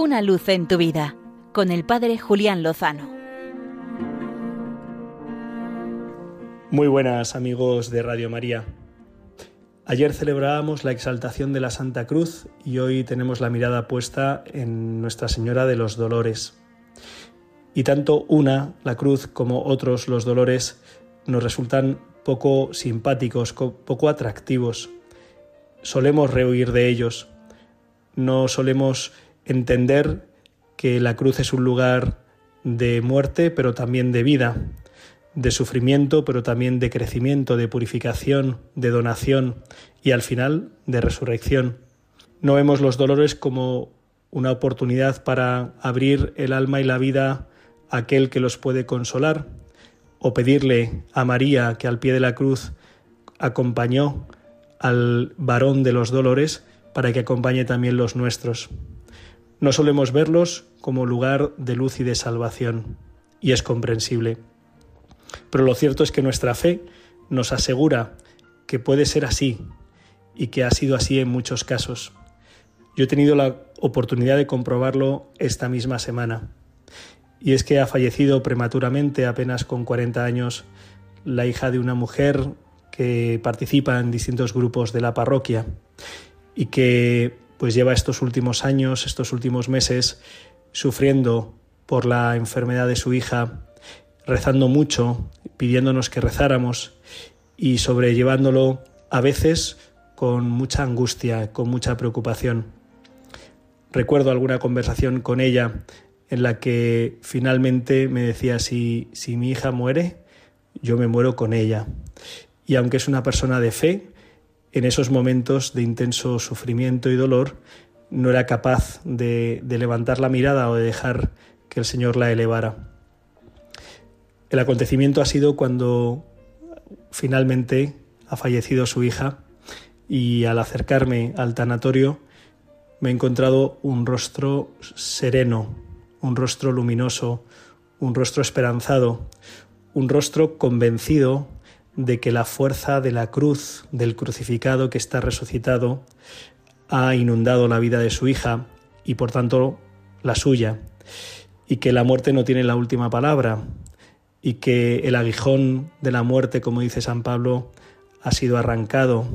Una luz en tu vida con el Padre Julián Lozano. Muy buenas amigos de Radio María. Ayer celebrábamos la exaltación de la Santa Cruz y hoy tenemos la mirada puesta en Nuestra Señora de los Dolores. Y tanto una, la cruz, como otros, los dolores, nos resultan poco simpáticos, poco atractivos. Solemos rehuir de ellos. No solemos entender que la cruz es un lugar de muerte, pero también de vida, de sufrimiento, pero también de crecimiento, de purificación, de donación y al final de resurrección. No vemos los dolores como una oportunidad para abrir el alma y la vida a aquel que los puede consolar, o pedirle a María que al pie de la cruz acompañó al varón de los dolores para que acompañe también los nuestros. No solemos verlos como lugar de luz y de salvación, y es comprensible. Pero lo cierto es que nuestra fe nos asegura que puede ser así y que ha sido así en muchos casos. Yo he tenido la oportunidad de comprobarlo esta misma semana. Y es que ha fallecido prematuramente, apenas con 40 años, la hija de una mujer que participa en distintos grupos de la parroquia y que pues lleva estos últimos años, estos últimos meses, sufriendo por la enfermedad de su hija, rezando mucho, pidiéndonos que rezáramos y sobrellevándolo a veces con mucha angustia, con mucha preocupación. Recuerdo alguna conversación con ella en la que finalmente me decía, si, si mi hija muere, yo me muero con ella. Y aunque es una persona de fe, en esos momentos de intenso sufrimiento y dolor no era capaz de, levantar la mirada o de dejar que el Señor la elevara. El acontecimiento ha sido cuando finalmente ha fallecido su hija y al acercarme al tanatorio me he encontrado un rostro sereno, un rostro luminoso, un rostro esperanzado, un rostro convencido de que la fuerza de la cruz, del crucificado que está resucitado, ha inundado la vida de su hija y por tanto la suya, y que la muerte no tiene la última palabra, y que el aguijón de la muerte, como dice San Pablo, ha sido arrancado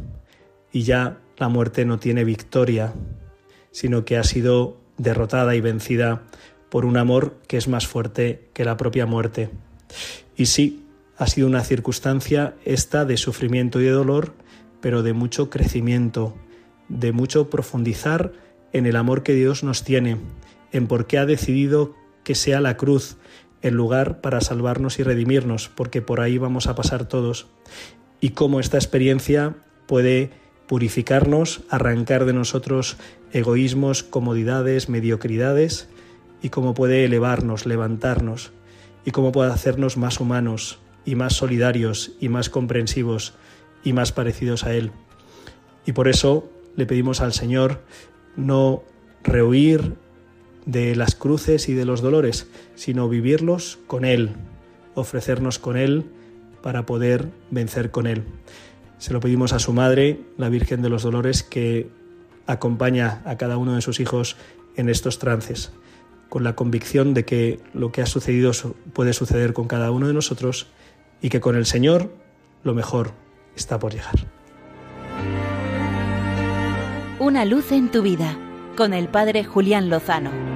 y ya la muerte no tiene victoria, sino que ha sido derrotada y vencida por un amor que es más fuerte que la propia muerte. Y sí, ha sido una circunstancia esta de sufrimiento y de dolor, pero de mucho crecimiento, de mucho profundizar en el amor que Dios nos tiene, en por qué ha decidido que sea la cruz el lugar para salvarnos y redimirnos, porque por ahí vamos a pasar todos, y cómo esta experiencia puede purificarnos, arrancar de nosotros egoísmos, comodidades, mediocridades, y cómo puede elevarnos, levantarnos, y cómo puede hacernos más humanos, y más solidarios y más comprensivos y más parecidos a Él. Y por eso le pedimos al Señor no rehuir de las cruces y de los dolores, sino vivirlos con Él, ofrecernos con Él para poder vencer con Él. Se lo pedimos a su Madre, la Virgen de los Dolores, que acompaña a cada uno de sus hijos en estos trances, con la convicción de que lo que ha sucedido puede suceder con cada uno de nosotros y que con el Señor lo mejor está por llegar. Una luz en tu vida con el Padre Julián Lozano.